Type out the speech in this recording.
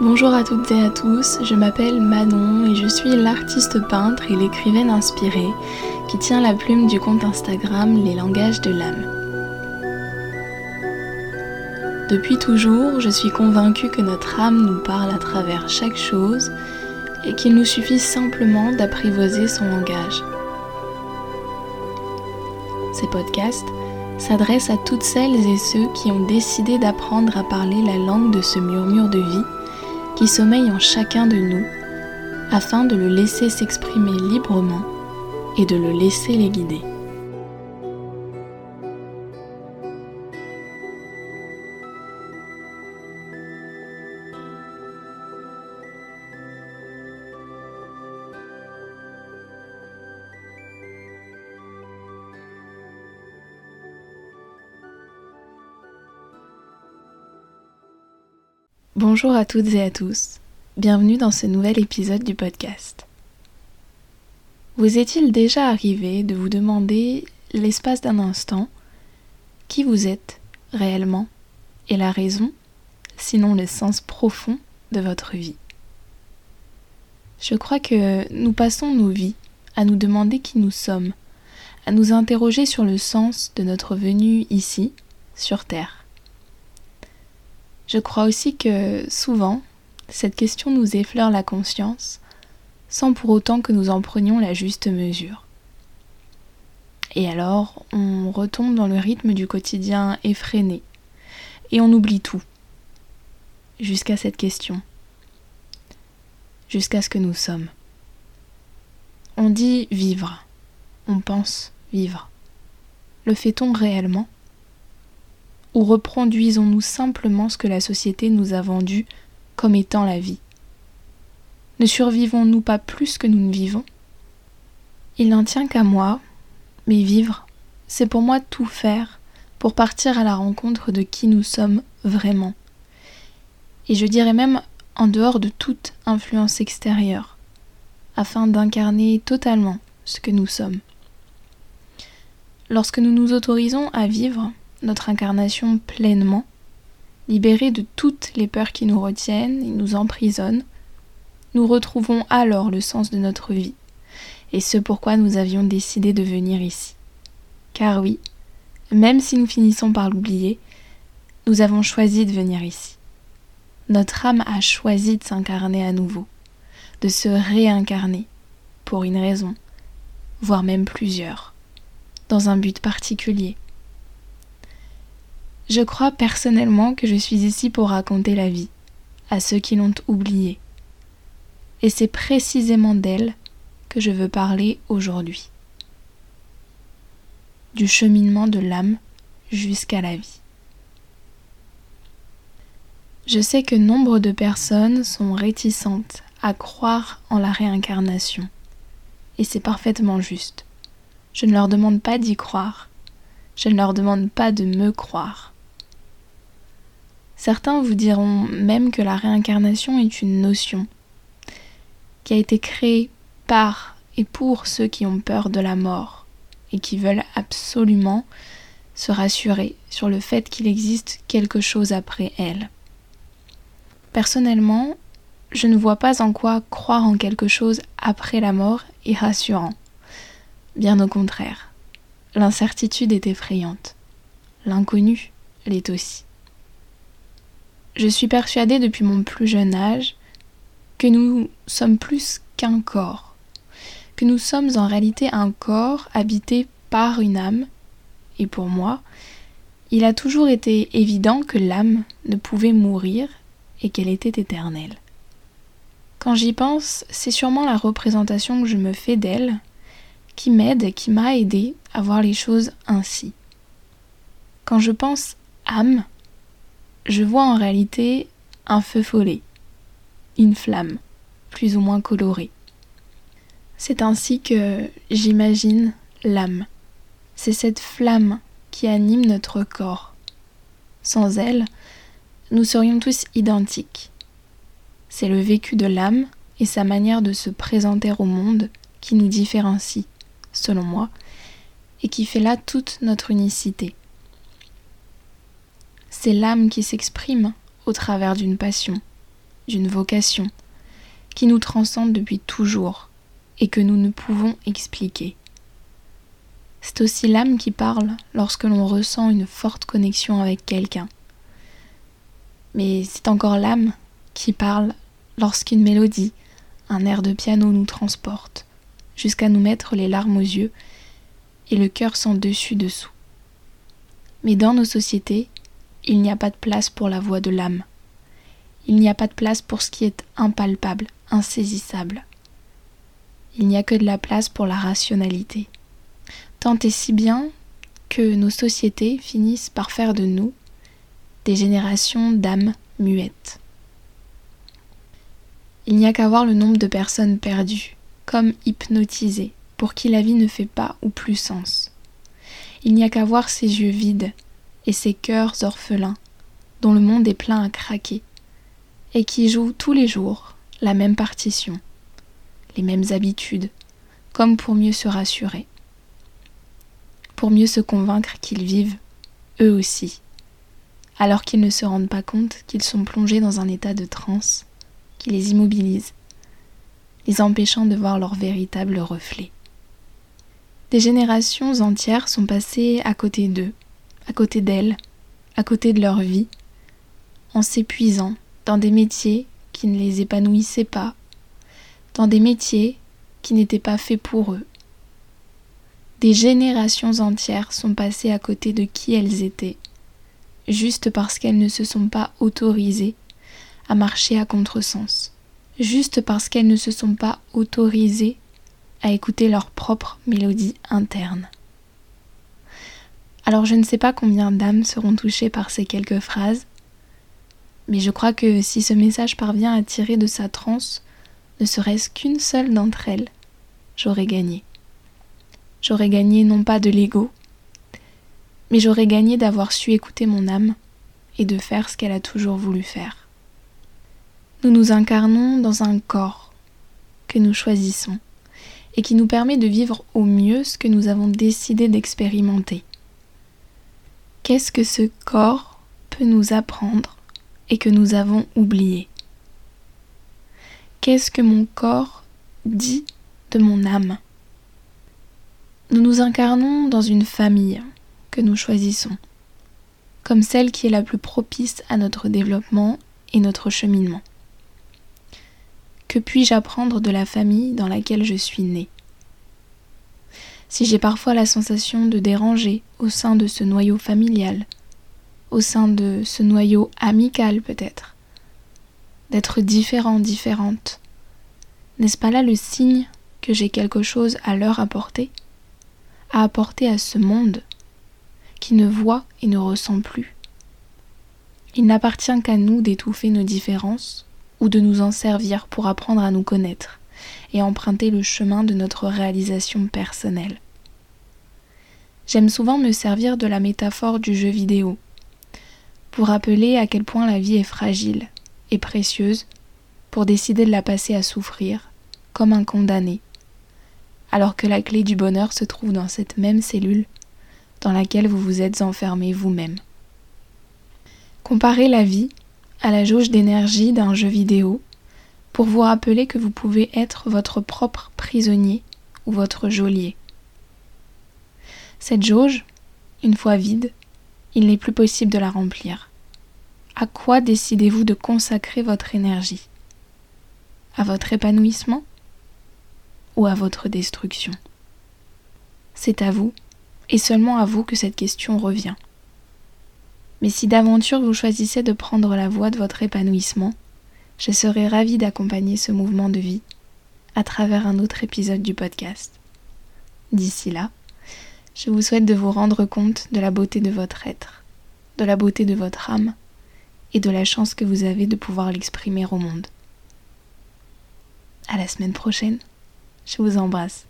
Bonjour à toutes et à tous, je m'appelle Manon et je suis l'artiste peintre et l'écrivaine inspirée qui tient la plume du compte Instagram Les langages de l'âme. Depuis toujours, je suis convaincue que notre âme nous parle à travers chaque chose et qu'il nous suffit simplement d'apprivoiser son langage. Ces podcasts s'adressent à toutes celles et ceux qui ont décidé d'apprendre à parler la langue de ce murmure de vie qui sommeille en chacun de nous afin de le laisser s'exprimer librement et de le laisser les guider. Bonjour à toutes et à tous, bienvenue dans ce nouvel épisode du podcast. Vous est-il déjà arrivé de vous demander, l'espace d'un instant, qui vous êtes réellement et la raison, sinon le sens profond de votre vie? Je crois que nous passons nos vies à nous demander qui nous sommes, à nous interroger sur le sens de notre venue ici, sur Terre. Je crois aussi que souvent, cette question nous effleure la conscience sans pour autant que nous en prenions la juste mesure. Et alors, on retombe dans le rythme du quotidien effréné et on oublie tout jusqu'à cette question, jusqu'à ce que nous sommes. On dit vivre, on pense vivre. Le fait-on réellement? Ou reproduisons-nous simplement ce que la société nous a vendu comme étant la vie? Ne survivons-nous pas plus que nous ne vivons? Il n'en tient qu'à moi, mais vivre, c'est pour moi tout faire pour partir à la rencontre de qui nous sommes vraiment. Et je dirais même en dehors de toute influence extérieure, afin d'incarner totalement ce que nous sommes. Lorsque nous nous autorisons à vivre, notre incarnation pleinement, libérés de toutes les peurs qui nous retiennent et nous emprisonnent, nous retrouvons alors le sens de notre vie et ce pourquoi nous avions décidé de venir ici. Car oui, même si nous finissons par l'oublier, nous avons choisi de venir ici. Notre âme a choisi de s'incarner à nouveau, de se réincarner, pour une raison, voire même plusieurs, dans un but particulier, je crois personnellement que je suis ici pour raconter la vie à ceux qui l'ont oubliée. Et c'est précisément d'elle que je veux parler aujourd'hui. Du cheminement de l'âme jusqu'à la vie. Je sais que nombre de personnes sont réticentes à croire en la réincarnation. Et c'est parfaitement juste. Je ne leur demande pas d'y croire. Je ne leur demande pas de me croire. Certains vous diront même que la réincarnation est une notion qui a été créée par et pour ceux qui ont peur de la mort et qui veulent absolument se rassurer sur le fait qu'il existe quelque chose après elle. Personnellement, je ne vois pas en quoi croire en quelque chose après la mort est rassurant. Bien au contraire, l'incertitude est effrayante. L'inconnu l'est aussi. Je suis persuadée depuis mon plus jeune âge que nous sommes plus qu'un corps, que nous sommes en réalité un corps habité par une âme, et pour moi, il a toujours été évident que l'âme ne pouvait mourir et qu'elle était éternelle. Quand j'y pense, c'est sûrement la représentation que je me fais d'elle qui m'aide, qui m'a aidé à voir les choses ainsi. Quand je pense âme, je vois en réalité un feu follet, une flamme, plus ou moins colorée. C'est ainsi que j'imagine l'âme. C'est cette flamme qui anime notre corps. Sans elle, nous serions tous identiques. C'est le vécu de l'âme et sa manière de se présenter au monde qui nous différencie, selon moi, et qui fait là toute notre unicité. C'est l'âme qui s'exprime au travers d'une passion, d'une vocation, qui nous transcende depuis toujours et que nous ne pouvons expliquer. C'est aussi l'âme qui parle lorsque l'on ressent une forte connexion avec quelqu'un. Mais c'est encore l'âme qui parle lorsqu'une mélodie, un air de piano nous transporte, jusqu'à nous mettre les larmes aux yeux et le cœur sans dessus-dessous. Mais dans nos sociétés, il n'y a pas de place pour la voix de l'âme. Il n'y a pas de place pour ce qui est impalpable, insaisissable. Il n'y a que de la place pour la rationalité. Tant et si bien que nos sociétés finissent par faire de nous des générations d'âmes muettes. Il n'y a qu'à voir le nombre de personnes perdues, comme hypnotisées, pour qui la vie ne fait pas ou plus sens. Il n'y a qu'à voir ces yeux vides et ces cœurs orphelins, dont le monde est plein à craquer, et qui jouent tous les jours la même partition, les mêmes habitudes, comme pour mieux se rassurer, pour mieux se convaincre qu'ils vivent, eux aussi, alors qu'ils ne se rendent pas compte qu'ils sont plongés dans un état de transe qui les immobilise, les empêchant de voir leur véritable reflet. Des générations entières sont passées à côté d'eux, à côté d'elles, à côté de leur vie, en s'épuisant dans des métiers qui ne les épanouissaient pas, dans des métiers qui n'étaient pas faits pour eux. Des générations entières sont passées à côté de qui elles étaient, juste parce qu'elles ne se sont pas autorisées à marcher à contresens, juste parce qu'elles ne se sont pas autorisées à écouter leur propre mélodie interne. Alors je ne sais pas combien d'âmes seront touchées par ces quelques phrases, mais je crois que si ce message parvient à tirer de sa transe ne serait-ce qu'une seule d'entre elles, j'aurais gagné. J'aurais gagné non pas de l'ego, mais j'aurais gagné d'avoir su écouter mon âme et de faire ce qu'elle a toujours voulu faire. Nous nous incarnons dans un corps que nous choisissons et qui nous permet de vivre au mieux ce que nous avons décidé d'expérimenter. Qu'est-ce que ce corps peut nous apprendre et que nous avons oublié? Qu'est-ce que mon corps dit de mon âme? Nous nous incarnons dans une famille que nous choisissons, comme celle qui est la plus propice à notre développement et notre cheminement. Que puis-je apprendre de la famille dans laquelle je suis née? Si j'ai parfois la sensation de déranger au sein de ce noyau familial, au sein de ce noyau amical peut-être, d'être différent, différente, n'est-ce pas là le signe que j'ai quelque chose à leur apporter, à apporter à ce monde qui ne voit et ne ressent plus? Il n'appartient qu'à nous d'étouffer nos différences ou de nous en servir pour apprendre à nous connaître et emprunter le chemin de notre réalisation personnelle. J'aime souvent me servir de la métaphore du jeu vidéo pour rappeler à quel point la vie est fragile et précieuse pour décider de la passer à souffrir comme un condamné, alors que la clé du bonheur se trouve dans cette même cellule dans laquelle vous vous êtes enfermé vous-même. Comparez la vie à la jauge d'énergie d'un jeu vidéo pour vous rappeler que vous pouvez être votre propre prisonnier ou votre geôlier. Cette jauge, une fois vide, il n'est plus possible de la remplir. À quoi décidez-vous de consacrer votre énergie? À votre épanouissement ou à votre destruction? C'est à vous, et seulement à vous que cette question revient. Mais si d'aventure vous choisissez de prendre la voie de votre épanouissement, je serai ravie d'accompagner ce mouvement de vie à travers un autre épisode du podcast. D'ici là, je vous souhaite de vous rendre compte de la beauté de votre être, de la beauté de votre âme et de la chance que vous avez de pouvoir l'exprimer au monde. À la semaine prochaine. Je vous embrasse.